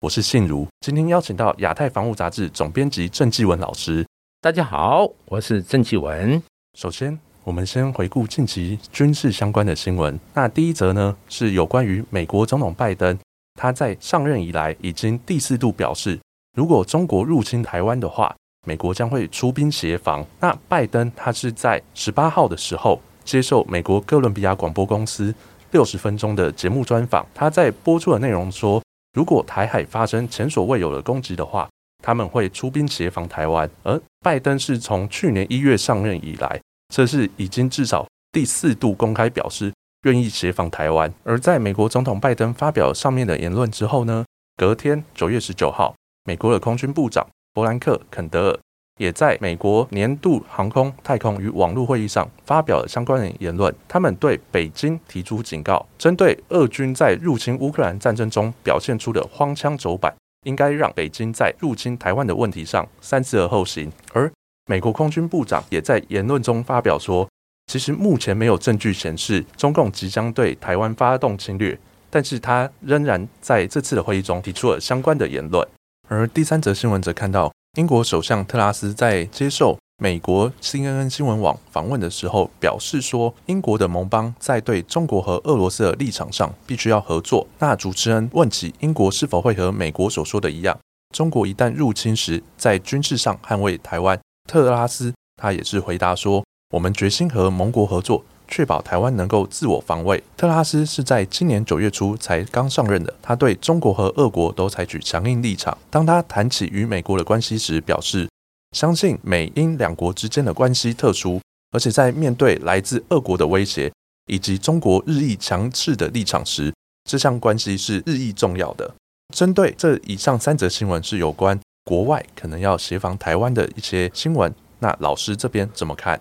我是信如，今天邀请到亚太防务杂志总编辑郑继文老师。大家好，我是郑继文。首先，我们先回顾近期军事相关的新闻。那第一则呢，是有关于美国总统拜登，他在上任以来已经第四度表示，如果中国入侵台湾的话，美国将会出兵协防。那拜登他是在十八号的时候接受美国哥伦比亚广播公司六十分钟的节目专访，他在播出的内容说。如果台海发生前所未有的攻击的话，他们会出兵协防台湾。而拜登是从去年一月上任以来，这是已经至少第四度公开表示愿意协防台湾。而在美国总统拜登发表上面的言论之后呢，隔天九月十九号，美国的空军部长伯兰克肯德尔。也在美国年度航空、太空与网络会议上发表了相关的言论。他们对北京提出警告，针对俄军在入侵乌克兰战争中表现出的荒腔走板，应该让北京在入侵台湾的问题上三思而后行。而美国空军部长也在言论中发表说，其实目前没有证据显示中共即将对台湾发动侵略，但是他仍然在这次的会议中提出了相关的言论。而第三则新闻则看到。英国首相特拉斯在接受美国 CNN 新闻网访问的时候表示说，英国的盟邦在对中国和俄罗斯的立场上必须要合作。那主持人问起英国是否会和美国所说的一样，中国一旦入侵时在军事上捍卫台湾，特拉斯他也是回答说，我们决心和盟国合作。确保台湾能够自我防卫。特拉斯是在今年九月初才刚上任的，他对中国和俄国都采取强硬立场。当他谈起与美国的关系时，表示相信美英两国之间的关系特殊，而且在面对来自俄国的威胁以及中国日益强势的立场时，这项关系是日益重要的。针对这以上三则新闻是有关国外可能要协防台湾的一些新闻，那老师这边怎么看？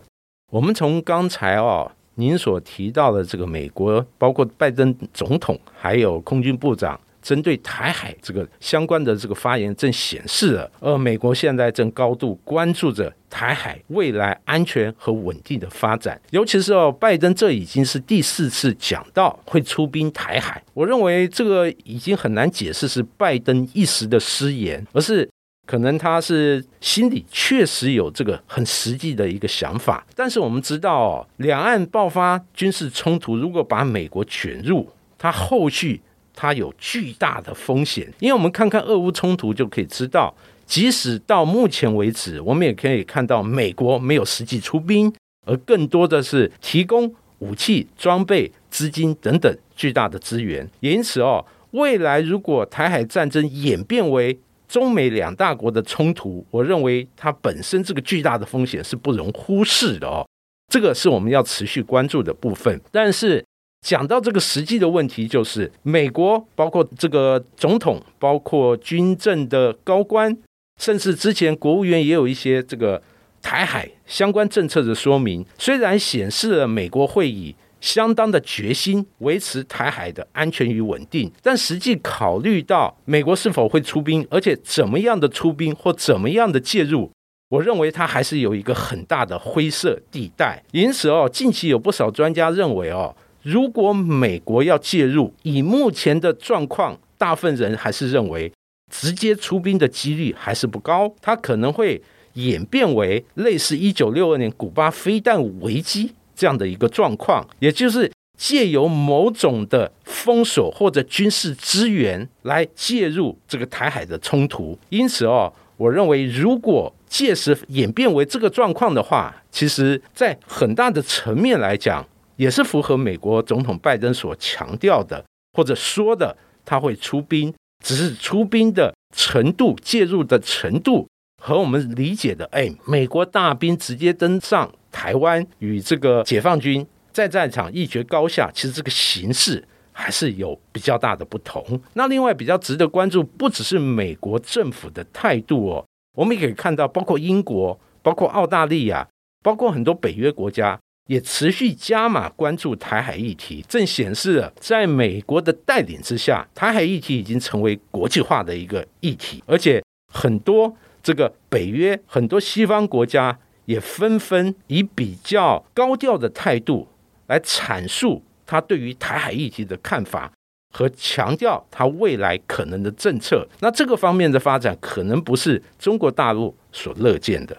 我们从刚才哦。您所提到的这个美国，包括拜登总统，还有空军部长，针对台海这个相关的这个发言，正显示了，呃，美国现在正高度关注着台海未来安全和稳定的发展。尤其是哦，拜登这已经是第四次讲到会出兵台海，我认为这个已经很难解释是拜登一时的失言，而是。可能他是心里确实有这个很实际的一个想法，但是我们知道，两岸爆发军事冲突，如果把美国卷入，它后续它有巨大的风险。因为我们看看俄乌冲突就可以知道，即使到目前为止，我们也可以看到美国没有实际出兵，而更多的是提供武器、装备、资金等等巨大的资源。因此哦，未来如果台海战争演变为中美两大国的冲突，我认为它本身这个巨大的风险是不容忽视的哦，这个是我们要持续关注的部分。但是讲到这个实际的问题，就是美国包括这个总统，包括军政的高官，甚至之前国务院也有一些这个台海相关政策的说明，虽然显示了美国会议。相当的决心维持台海的安全与稳定，但实际考虑到美国是否会出兵，而且怎么样的出兵或怎么样的介入，我认为它还是有一个很大的灰色地带。因此哦，近期有不少专家认为哦，如果美国要介入，以目前的状况，大部分人还是认为直接出兵的几率还是不高，它可能会演变为类似一九六二年古巴飞弹危机。这样的一个状况，也就是借由某种的封锁或者军事资源来介入这个台海的冲突。因此哦，我认为如果届时演变为这个状况的话，其实在很大的层面来讲，也是符合美国总统拜登所强调的或者说的，他会出兵，只是出兵的程度、介入的程度和我们理解的，哎，美国大兵直接登上。台湾与这个解放军在战场一决高下，其实这个形势还是有比较大的不同。那另外比较值得关注，不只是美国政府的态度哦，我们也可以看到，包括英国、包括澳大利亚、包括很多北约国家，也持续加码关注台海议题，正显示了在美国的带领之下，台海议题已经成为国际化的一个议题，而且很多这个北约、很多西方国家也纷纷以比较高调的态度来阐述他对于台海议题的看法。和强调他未来可能的政策，那这个方面的发展可能不是中国大陆所乐见的。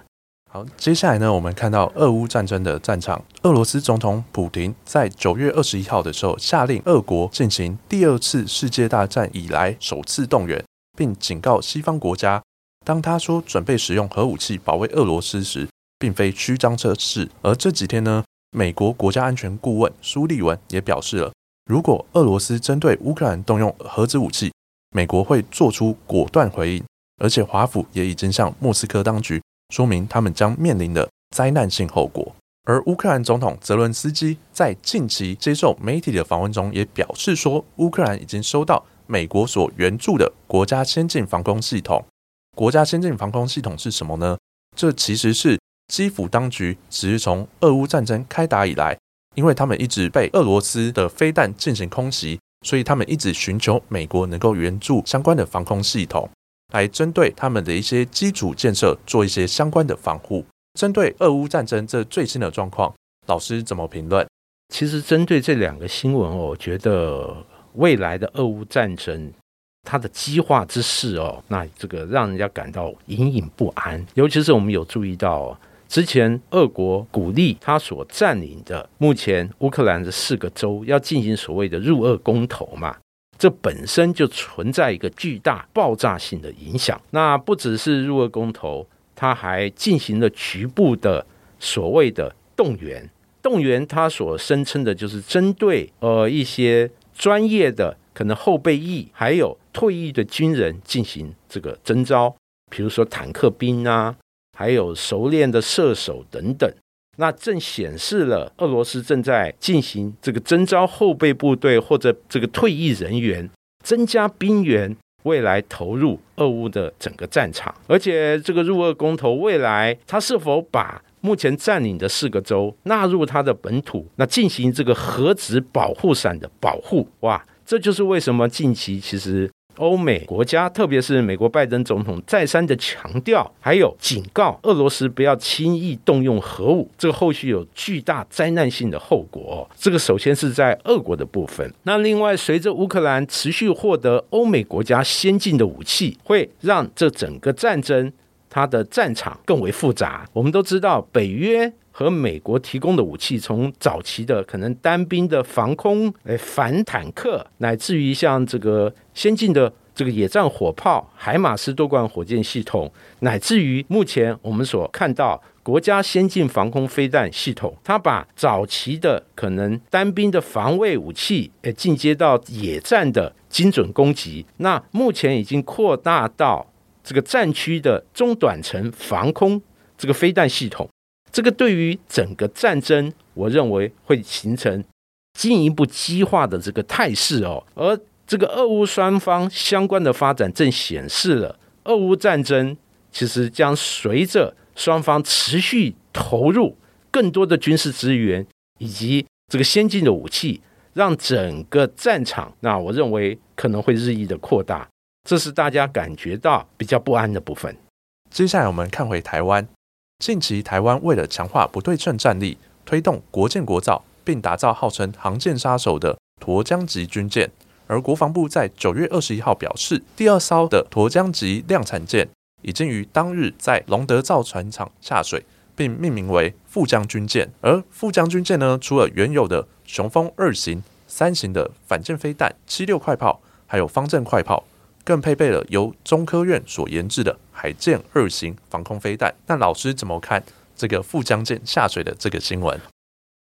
好，接下来呢，我们看到俄乌战争的战场，俄罗斯总统普京在九月二十一号的时候，下令俄国进行第二次世界大战以来首次动员，并警告西方国家，当他说准备使用核武器保卫俄罗斯时，并非虚张声势。而这几天呢，美国国家安全顾问苏利文也表示了。如果俄罗斯针对乌克兰动用核子武器，美国会做出果断回应，而且华府也已经向莫斯科当局说明他们将面临的灾难性后果。而乌克兰总统泽伦斯基在近期接受媒体的访问中也表示说，乌克兰已经收到美国所援助的国家先进防空系统。国家先进防空系统是什么呢？这其实是基辅当局只是从俄乌战争开打以来。因为他们一直被俄罗斯的飞弹进行空袭，所以他们一直寻求美国能够援助相关的防空系统，来针对他们的一些基础建设做一些相关的防护。针对俄乌战争这最新的状况，老师怎么评论？其实针对这两个新闻，我觉得未来的俄乌战争它的激化之势哦，那这个让人家感到隐隐不安，尤其是我们有注意到。之前，俄国鼓励他所占领的目前乌克兰的四个州要进行所谓的入俄公投嘛？这本身就存在一个巨大爆炸性的影响。那不只是入俄公投，他还进行了局部的所谓的动员。动员他所声称的就是针对呃一些专业的可能后备役还有退役的军人进行这个征召，比如说坦克兵啊。还有熟练的射手等等，那正显示了俄罗斯正在进行这个征召后备部队或者这个退役人员，增加兵员，未来投入俄乌的整个战场。而且这个入俄公投，未来他是否把目前占领的四个州纳入他的本土，那进行这个核子保护伞的保护？哇，这就是为什么近期其实。欧美国家，特别是美国拜登总统，再三的强调，还有警告俄罗斯不要轻易动用核武，这个后续有巨大灾难性的后果。这个首先是在俄国的部分。那另外，随着乌克兰持续获得欧美国家先进的武器，会让这整个战争它的战场更为复杂。我们都知道，北约。和美国提供的武器，从早期的可能单兵的防空、诶反坦克，乃至于像这个先进的这个野战火炮、海马斯多管火箭系统，乃至于目前我们所看到国家先进防空飞弹系统，它把早期的可能单兵的防卫武器，诶进阶到野战的精准攻击，那目前已经扩大到这个战区的中短程防空这个飞弹系统。这个对于整个战争，我认为会形成进一步激化的这个态势哦。而这个俄乌双方相关的发展，正显示了俄乌战争其实将随着双方持续投入更多的军事资源以及这个先进的武器，让整个战场，那我认为可能会日益的扩大。这是大家感觉到比较不安的部分。接下来我们看回台湾。近期，台湾为了强化不对称战力，推动国建国造，并打造号称航舰杀手的沱江级军舰。而国防部在九月二十一号表示，第二艘的沱江级量产舰已经于当日在龙德造船厂下水，并命名为富江军舰。而富江军舰呢，除了原有的雄风二型、三型的反舰飞弹、七六快炮，还有方阵快炮。更配备了由中科院所研制的海剑二型防空飞弹。那老师怎么看这个富江舰下水的这个新闻？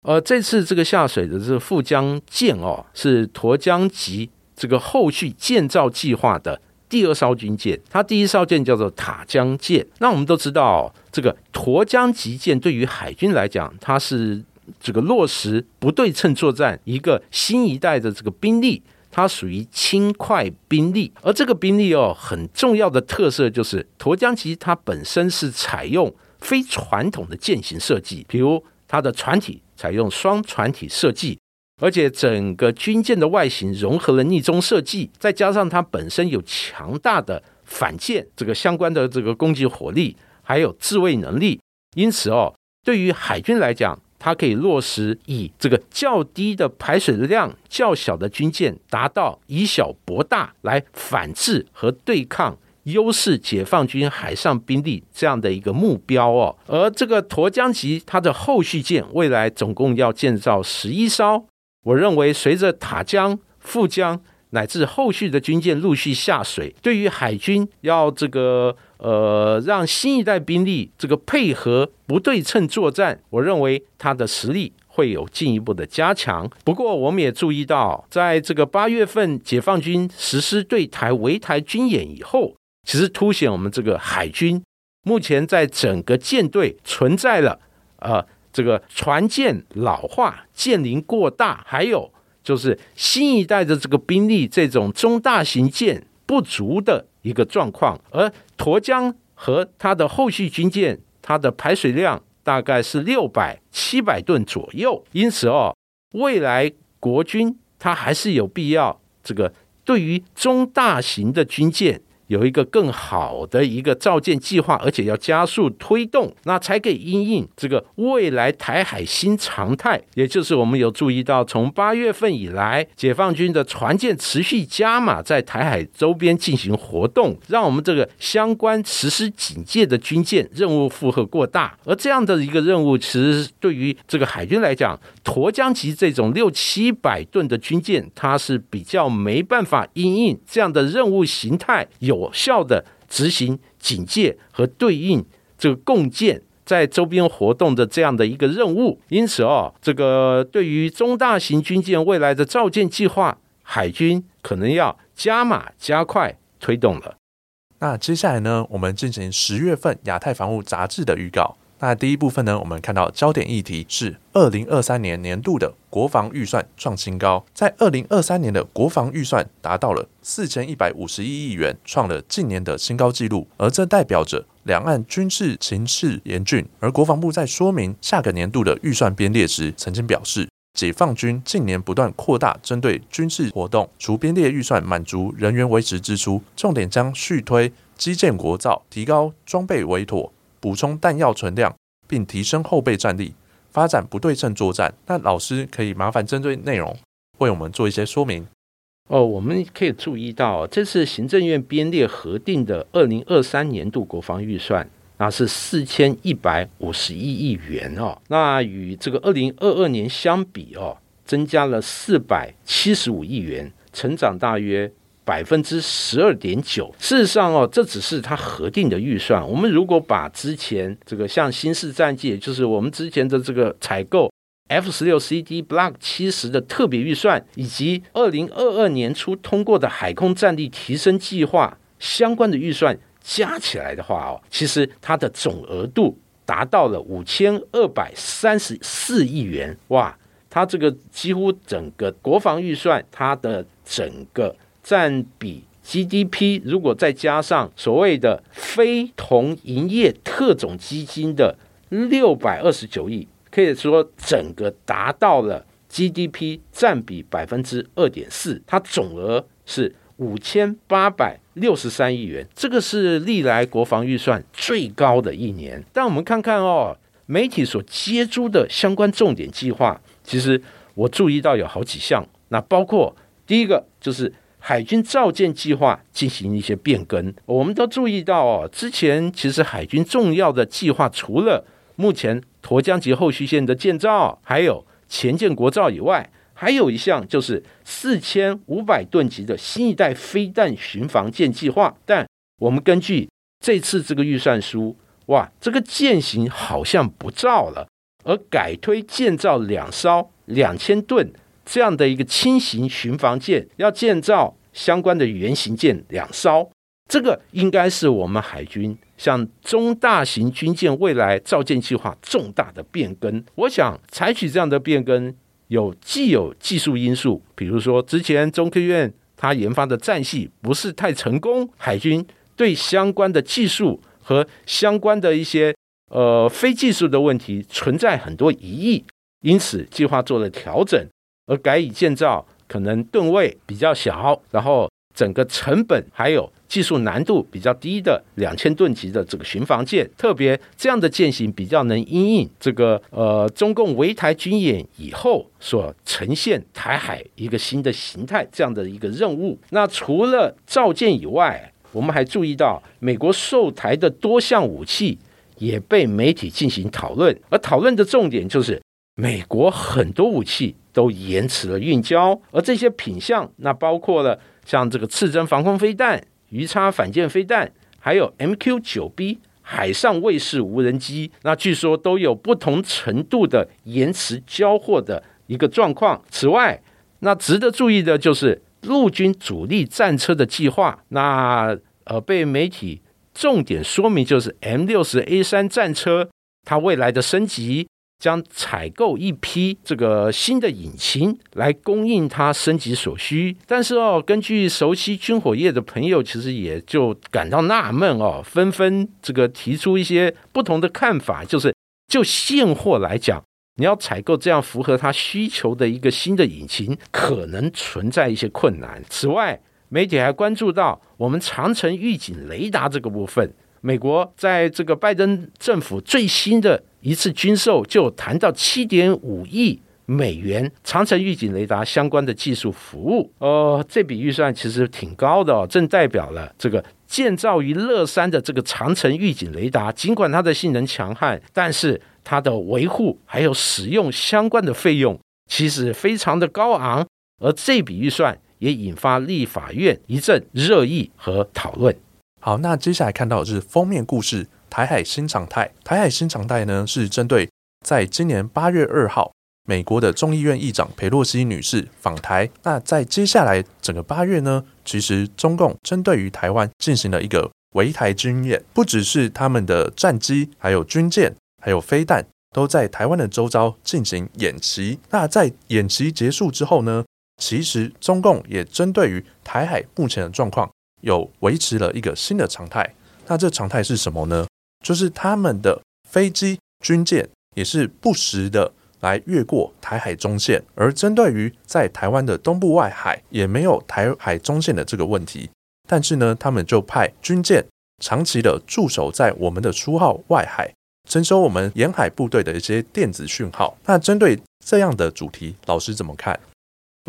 呃，这次这个下水的这个富江舰哦，是沱江级这个后续建造计划的第二艘军舰。它第一艘舰叫做塔江舰。那我们都知道，这个沱江级舰对于海军来讲，它是这个落实不对称作战一个新一代的这个兵力。它属于轻快兵力，而这个兵力哦，很重要的特色就是沱江级它本身是采用非传统的舰型设计，比如它的船体采用双船体设计，而且整个军舰的外形融合了逆中设计，再加上它本身有强大的反舰这个相关的这个攻击火力，还有自卫能力，因此哦，对于海军来讲。它可以落实以这个较低的排水量、较小的军舰，达到以小博大来反制和对抗优势解放军海上兵力这样的一个目标哦。而这个沱江级它的后续舰，未来总共要建造十一艘。我认为，随着塔江、富江乃至后续的军舰陆续下水，对于海军要这个。呃，让新一代兵力这个配合不对称作战，我认为他的实力会有进一步的加强。不过，我们也注意到，在这个八月份解放军实施对台围台军演以后，其实凸显我们这个海军目前在整个舰队存在了呃这个船舰老化、舰龄过大，还有就是新一代的这个兵力这种中大型舰不足的。一个状况，而沱江和它的后续军舰，它的排水量大概是六百七百吨左右，因此哦，未来国军它还是有必要这个对于中大型的军舰。有一个更好的一个造舰计划，而且要加速推动，那才可以因应这个未来台海新常态。也就是我们有注意到，从八月份以来，解放军的船舰持续加码在台海周边进行活动，让我们这个相关实施警戒的军舰任务负荷过大。而这样的一个任务，其实对于这个海军来讲，沱江级这种六七百吨的军舰，它是比较没办法因应这样的任务形态有。有效的执行警戒和对应这个共建在周边活动的这样的一个任务，因此哦，这个对于中大型军舰未来的造舰计划，海军可能要加码加快推动了。那接下来呢，我们进行十月份亚太防务杂志的预告。那第一部分呢，我们看到焦点议题是二零二三年年度的国防预算创新高，在二零二三年的国防预算达到了四千一百五十一亿元，创了近年的新高纪录，而这代表着两岸军事情势严峻。而国防部在说明下个年度的预算编列时，曾经表示，解放军近年不断扩大针对军事活动，除编列预算满足人员维持支出，重点将续推基建国造，提高装备委妥。补充弹药存量，并提升后备战力，发展不对称作战。那老师可以麻烦针对内容为我们做一些说明。哦，我们可以注意到，这次行政院编列核定的二零二三年度国防预算，那是四千一百五十一亿元哦。那与这个二零二二年相比哦，增加了四百七十五亿元，成长大约。百分之十二点九。事实上哦，这只是它核定的预算。我们如果把之前这个像新式战机，就是我们之前的这个采购 F 十六 CD Block 七十的特别预算，以及二零二二年初通过的海空战力提升计划相关的预算加起来的话哦，其实它的总额度达到了五千二百三十四亿元。哇，它这个几乎整个国防预算，它的整个。占比 GDP，如果再加上所谓的非同营业特种基金的六百二十九亿，可以说整个达到了 GDP 占比百分之二点四，它总额是五千八百六十三亿元，这个是历来国防预算最高的一年。但我们看看哦，媒体所接诸的相关重点计划，其实我注意到有好几项，那包括第一个就是。海军造舰计划进行一些变更，我们都注意到哦，之前其实海军重要的计划，除了目前沱江级后续线的建造，还有前建国造以外，还有一项就是四千五百吨级的新一代飞弹巡防舰计划。但我们根据这次这个预算书，哇，这个舰型好像不造了，而改推建造两艘两千吨。这样的一个轻型巡防舰要建造相关的原型舰两艘，这个应该是我们海军向中大型军舰未来造舰计划重大的变更。我想采取这样的变更，有既有技术因素，比如说之前中科院它研发的战系不是太成功，海军对相关的技术和相关的一些呃非技术的问题存在很多疑义，因此计划做了调整，而改以建造可能吨位比较小，然后整个成本还有。技术难度比较低的两千吨级的这个巡防舰，特别这样的舰型比较能因应这个呃中共围台军演以后所呈现台海一个新的形态这样的一个任务。那除了造舰以外，我们还注意到美国售台的多项武器也被媒体进行讨论，而讨论的重点就是美国很多武器都延迟了运交，而这些品相那包括了像这个刺针防空飞弹。鱼叉反舰飞弹，还有 MQ 九 B 海上卫士无人机，那据说都有不同程度的延迟交货的一个状况。此外，那值得注意的就是陆军主力战车的计划，那呃被媒体重点说明就是 M 六十 A 三战车它未来的升级。将采购一批这个新的引擎来供应它升级所需，但是哦，根据熟悉军火业的朋友，其实也就感到纳闷哦，纷纷这个提出一些不同的看法，就是就现货来讲，你要采购这样符合他需求的一个新的引擎，可能存在一些困难。此外，媒体还关注到我们长城预警雷达这个部分，美国在这个拜登政府最新的。一次军售就谈到七点五亿美元长城预警雷达相关的技术服务，哦，这笔预算其实挺高的哦，正代表了这个建造于乐山的这个长城预警雷达，尽管它的性能强悍，但是它的维护还有使用相关的费用其实非常的高昂，而这笔预算也引发立法院一阵热议和讨论。好，那接下来看到的是封面故事。台海新常态，台海新常态呢，是针对在今年八月二号，美国的众议院议长佩洛西女士访台。那在接下来整个八月呢，其实中共针对于台湾进行了一个围台军演，不只是他们的战机，还有军舰，还有飞弹，都在台湾的周遭进行演习。那在演习结束之后呢，其实中共也针对于台海目前的状况，有维持了一个新的常态。那这常态是什么呢？就是他们的飞机、军舰也是不时的来越过台海中线，而针对于在台湾的东部外海也没有台海中线的这个问题，但是呢，他们就派军舰长期的驻守在我们的出号外海，征收我们沿海部队的一些电子讯号。那针对这样的主题，老师怎么看？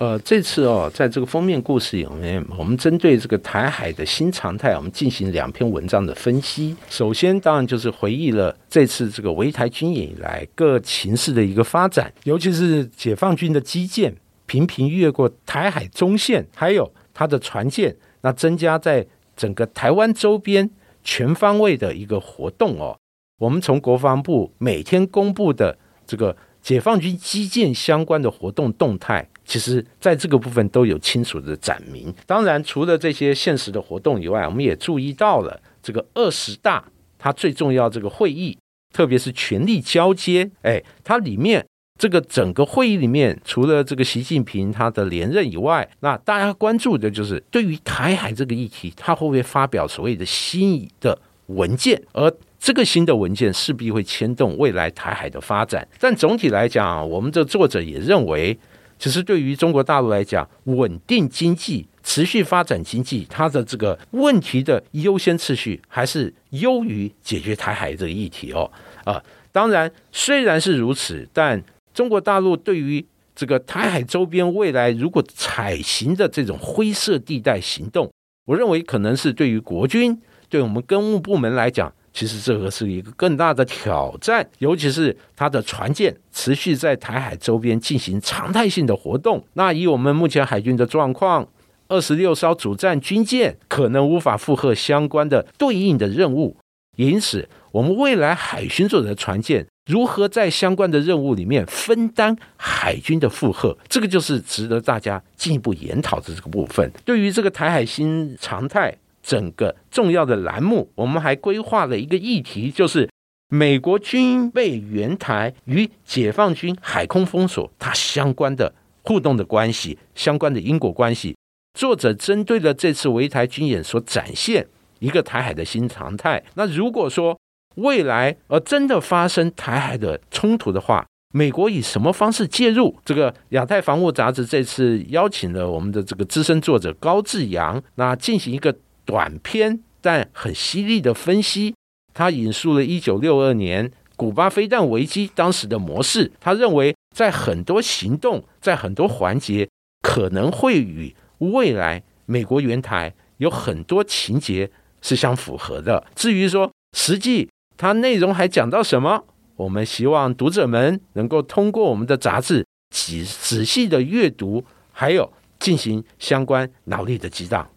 呃，这次哦，在这个封面故事里面，我们针对这个台海的新常态，我们进行两篇文章的分析。首先，当然就是回忆了这次这个围台军演以来各情势的一个发展，尤其是解放军的基舰频频越过台海中线，还有它的船舰，那增加在整个台湾周边全方位的一个活动哦。我们从国防部每天公布的这个解放军基建相关的活动动态。其实，在这个部分都有清楚的展明。当然，除了这些现实的活动以外，我们也注意到了这个二十大它最重要这个会议，特别是权力交接。哎，它里面这个整个会议里面，除了这个习近平他的连任以外，那大家关注的就是对于台海这个议题，他会不会发表所谓的新的文件？而这个新的文件势必会牵动未来台海的发展。但总体来讲，我们的作者也认为。其实对于中国大陆来讲，稳定经济、持续发展经济，它的这个问题的优先次序还是优于解决台海这个议题哦。啊，当然虽然是如此，但中国大陆对于这个台海周边未来如果采行的这种灰色地带行动，我认为可能是对于国军、对我们公务部门来讲。其实这个是一个更大的挑战，尤其是它的船舰持续在台海周边进行常态性的活动。那以我们目前海军的状况，二十六艘主战军舰可能无法负荷相关的对应的任务，因此我们未来海巡所的船舰如何在相关的任务里面分担海军的负荷，这个就是值得大家进一步研讨的这个部分。对于这个台海新常态。整个重要的栏目，我们还规划了一个议题，就是美国军备援台与解放军海空封锁它相关的互动的关系，相关的因果关系。作者针对了这次围台军演所展现一个台海的新常态。那如果说未来呃真的发生台海的冲突的话，美国以什么方式介入？这个亚太防务杂志这次邀请了我们的这个资深作者高志阳，那进行一个短篇但很犀利的分析。他引述了一九六二年古巴飞弹危机当时的模式，他认为在很多行动，在很多环节可能会与未来美国援台有很多情节是相符合的。至于说实际它内容还讲到什么？我们希望读者们能够通过我们的杂志仔仔细的阅读，还有进行相关脑力的激荡。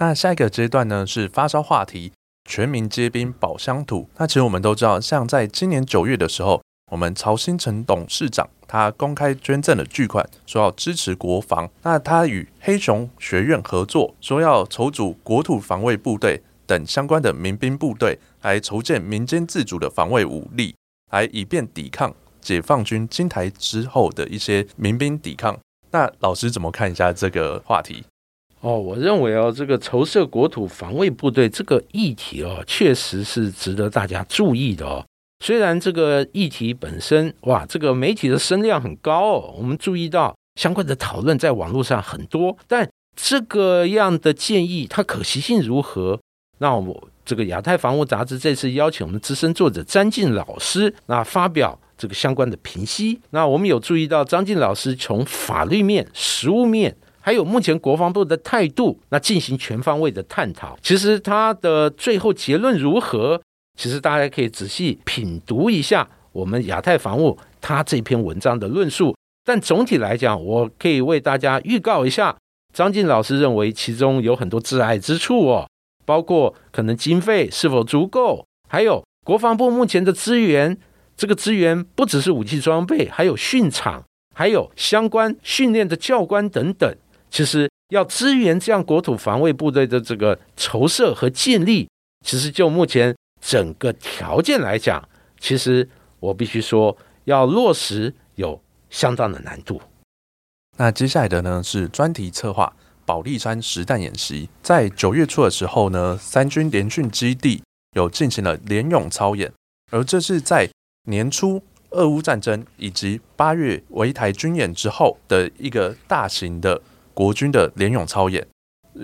那下一个阶段呢是发烧话题，全民皆兵保乡土。那其实我们都知道，像在今年九月的时候，我们曹新成董事长他公开捐赠了巨款，说要支持国防。那他与黑熊学院合作，说要筹组国土防卫部队等相关的民兵部队，来筹建民间自主的防卫武力。来以便抵抗解放军金台之后的一些民兵抵抗。那老师怎么看一下这个话题？哦，我认为哦，这个筹设国土防卫部队这个议题哦，确实是值得大家注意的哦。虽然这个议题本身哇，这个媒体的声量很高哦，我们注意到相关的讨论在网络上很多，但这个样的建议它可行性如何？那我。这个亚太防务杂志这次邀请我们资深作者张晋老师，那发表这个相关的评析。那我们有注意到张晋老师从法律面、实务面，还有目前国防部的态度，那进行全方位的探讨。其实他的最后结论如何？其实大家可以仔细品读一下我们亚太防务他这篇文章的论述。但总体来讲，我可以为大家预告一下，张晋老师认为其中有很多挚爱之处哦。包括可能经费是否足够，还有国防部目前的资源，这个资源不只是武器装备，还有训场，还有相关训练的教官等等。其实要支援这样国土防卫部队的这个筹设和建立，其实就目前整个条件来讲，其实我必须说要落实有相当的难度。那接下来的呢是专题策划。保利山实弹演习在九月初的时候呢，三军联训基地有进行了联勇操演，而这是在年初俄乌战争以及八月围台军演之后的一个大型的国军的联勇操演。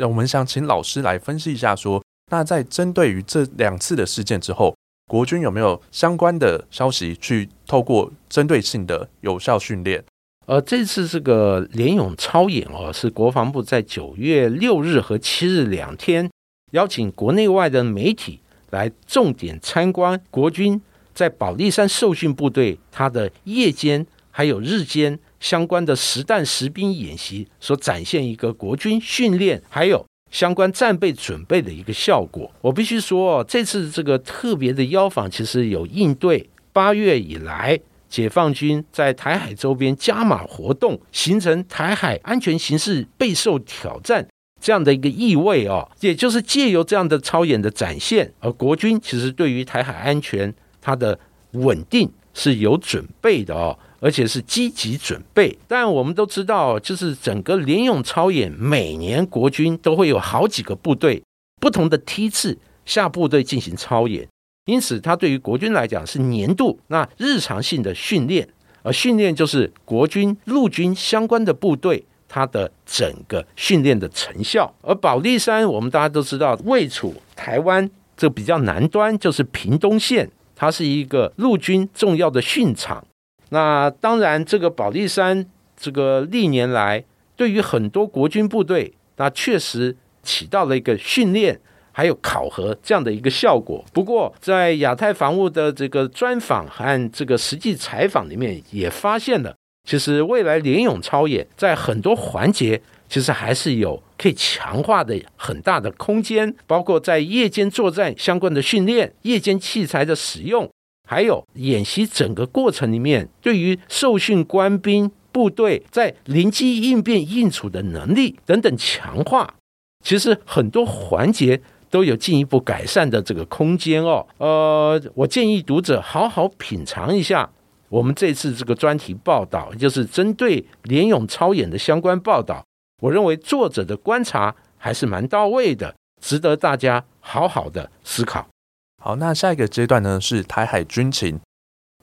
我们想请老师来分析一下，说那在针对于这两次的事件之后，国军有没有相关的消息去透过针对性的有效训练？呃，这次这个联勇操演哦，是国防部在九月六日和七日两天邀请国内外的媒体来重点参观国军在保利山受训部队它的夜间还有日间相关的实弹实兵演习所展现一个国军训练还有相关战备准备的一个效果。我必须说，这次这个特别的邀访其实有应对八月以来。解放军在台海周边加码活动，形成台海安全形势备受挑战这样的一个意味哦，也就是借由这样的超演的展现，而国军其实对于台海安全它的稳定是有准备的哦，而且是积极准备。但我们都知道，就是整个联勇超演，每年国军都会有好几个部队不同的梯次下部队进行超演。因此，它对于国军来讲是年度那日常性的训练，而训练就是国军陆军相关的部队它的整个训练的成效。而保利山，我们大家都知道，位处台湾这比较南端，就是屏东县，它是一个陆军重要的训场。那当然，这个保利山这个历年来对于很多国军部队，那确实起到了一个训练。还有考核这样的一个效果。不过，在亚太防务的这个专访和这个实际采访里面，也发现了，其实未来联勇超演在很多环节，其实还是有可以强化的很大的空间。包括在夜间作战相关的训练、夜间器材的使用，还有演习整个过程里面，对于受训官兵部队在临机应变应处的能力等等强化。其实很多环节。都有进一步改善的这个空间哦。呃，我建议读者好好品尝一下我们这次这个专题报道，就是针对联勇超演的相关报道。我认为作者的观察还是蛮到位的，值得大家好好的思考。好，那下一个阶段呢是台海军情，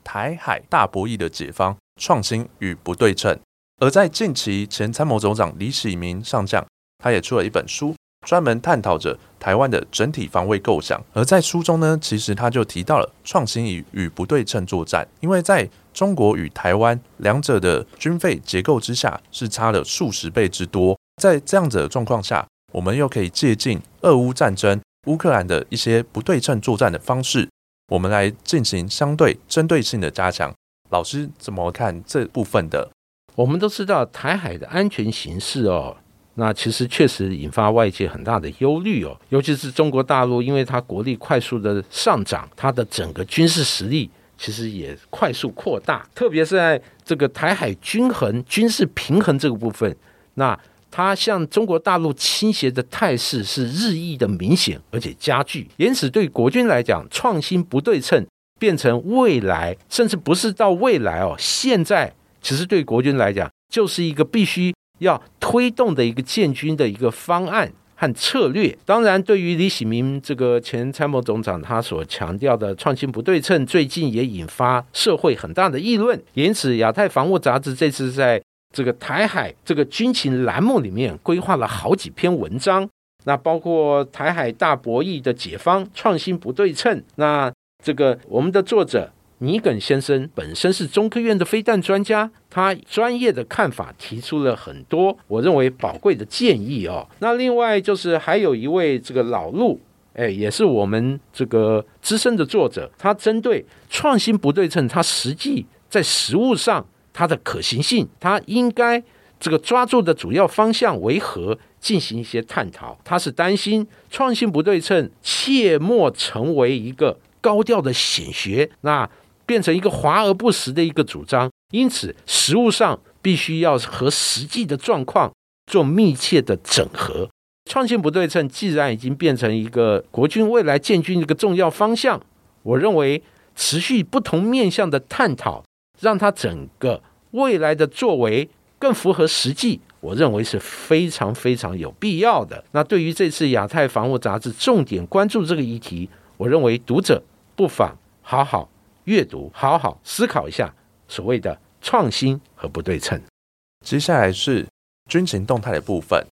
台海大博弈的解方，创新与不对称。而在近期，前参谋总长李喜明上将，他也出了一本书，专门探讨着台湾的整体防卫构想。而在书中呢，其实他就提到了创新与与不对称作战，因为在中国与台湾两者的军费结构之下，是差了数十倍之多。在这样子的状况下，我们又可以借鉴俄乌战争、乌克兰的一些不对称作战的方式，我们来进行相对针对性的加强。老师怎么看这部分的？我们都知道台海的安全形势哦，那其实确实引发外界很大的忧虑哦，尤其是中国大陆，因为它国力快速的上涨，它的整个军事实力其实也快速扩大，特别是在这个台海均衡、军事平衡这个部分，那它向中国大陆倾斜的态势是日益的明显，而且加剧。因此，对国军来讲，创新不对称变成未来，甚至不是到未来哦，现在。其实对国军来讲，就是一个必须要推动的一个建军的一个方案和策略。当然，对于李喜明这个前参谋总长他所强调的创新不对称，最近也引发社会很大的议论。因此，亚太防务杂志这次在这个台海这个军情栏目里面规划了好几篇文章，那包括台海大博弈的解方、创新不对称。那这个我们的作者。尼耿先生本身是中科院的飞弹专家，他专业的看法提出了很多我认为宝贵的建议哦。那另外就是还有一位这个老陆，哎，也是我们这个资深的作者，他针对创新不对称，他实际在实物上它的可行性，它应该这个抓住的主要方向为何进行一些探讨。他是担心创新不对称切莫成为一个高调的显学，那。变成一个华而不实的一个主张，因此实务上必须要和实际的状况做密切的整合。创新不对称既然已经变成一个国军未来建军的一个重要方向，我认为持续不同面向的探讨，让它整个未来的作为更符合实际，我认为是非常非常有必要的。那对于这次亚太防务杂志重点关注这个议题，我认为读者不妨好好。阅读，好好思考一下所谓的创新和不对称。接下来是军情动态的部分。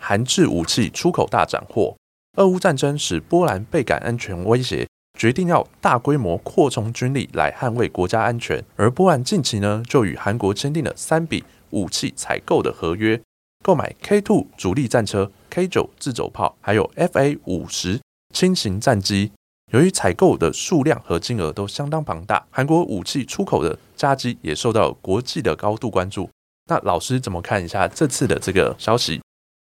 韩制武器出口大斩获，俄乌战争使波兰倍感安全威胁，决定要大规模扩充军力来捍卫国家安全。而波兰近期呢，就与韩国签订了三笔武器采购的合约，购买 K two 主力战车、K 九自走炮，还有 FA 五十轻型战机。由于采购的数量和金额都相当庞大，韩国武器出口的加机也受到国际的高度关注。那老师怎么看一下这次的这个消息？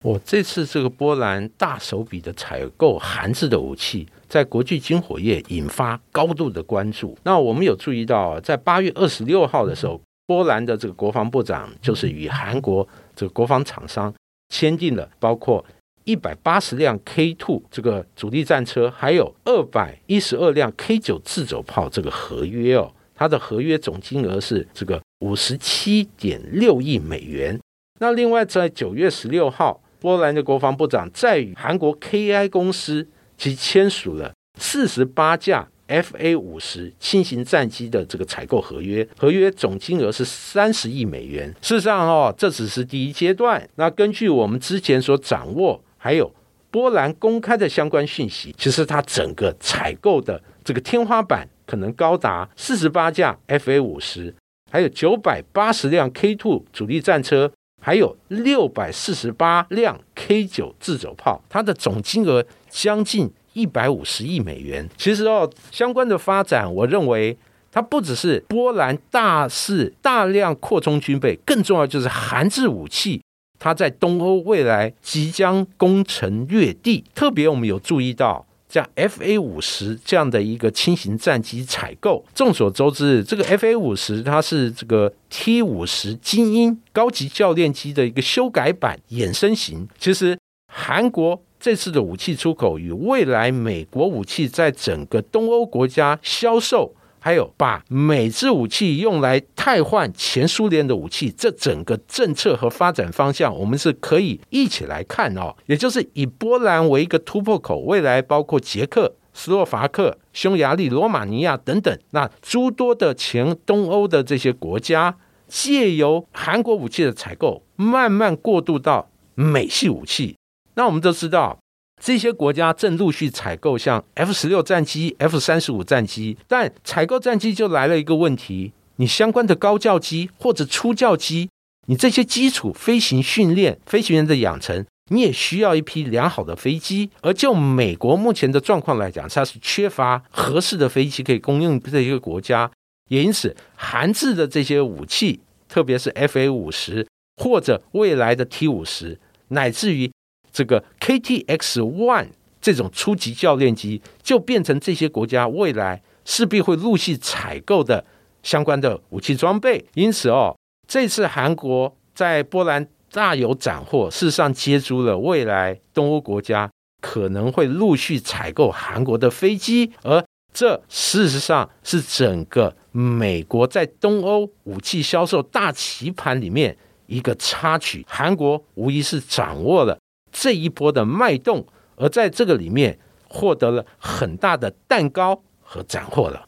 我这次这个波兰大手笔的采购韩制的武器，在国际军火业引发高度的关注。那我们有注意到，在八月二十六号的时候，波兰的这个国防部长就是与韩国这个国防厂商签订了包括。一百八十辆 K two 这个主力战车，还有二百一十二辆 K 九自走炮这个合约哦，它的合约总金额是这个五十七点六亿美元。那另外在九月十六号，波兰的国防部长在与韩国 KI 公司其签署了四十八架 FA 五十轻型战机的这个采购合约，合约总金额是三十亿美元。事实上哦，这只是第一阶段。那根据我们之前所掌握。还有波兰公开的相关讯息，其实它整个采购的这个天花板可能高达四十八架 FA 五十，还有九百八十辆 K two 主力战车，还有六百四十八辆 K 九自走炮，它的总金额将近一百五十亿美元。其实哦，相关的发展，我认为它不只是波兰大肆大量扩充军备，更重要就是韩制武器。它在东欧未来即将攻城略地，特别我们有注意到，像 F A 五十这样的一个轻型战机采购。众所周知，这个 F A 五十它是这个 T 五十精英高级教练机的一个修改版衍生型。其实韩国。这次的武器出口与未来美国武器在整个东欧国家销售，还有把美制武器用来替换前苏联的武器，这整个政策和发展方向，我们是可以一起来看哦。也就是以波兰为一个突破口，未来包括捷克、斯洛伐克、匈牙利、罗马尼亚等等，那诸多的前东欧的这些国家，借由韩国武器的采购，慢慢过渡到美系武器。那我们都知道，这些国家正陆续采购像 F 十六战机、F 三十五战机，但采购战机就来了一个问题：你相关的高教机或者初教机，你这些基础飞行训练、飞行员的养成，你也需要一批良好的飞机。而就美国目前的状况来讲，它是缺乏合适的飞机可以供应这一个国家，也因此韩制的这些武器，特别是 F A 五十或者未来的 T 五十，乃至于这个 KTX One 这种初级教练机，就变成这些国家未来势必会陆续采购的相关的武器装备。因此哦，这次韩国在波兰大有斩获，事实上接住了未来东欧国家可能会陆续采购韩国的飞机，而这事实上是整个美国在东欧武器销售大棋盘里面一个插曲。韩国无疑是掌握了。这一波的脉动，而在这个里面获得了很大的蛋糕和斩获了。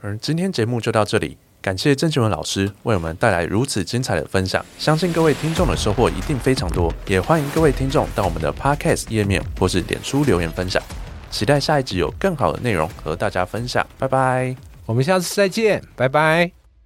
而今天节目就到这里，感谢郑俊文老师为我们带来如此精彩的分享，相信各位听众的收获一定非常多。也欢迎各位听众到我们的 Podcast 页面或是点出留言分享，期待下一集有更好的内容和大家分享。拜拜，我们下次再见，拜拜。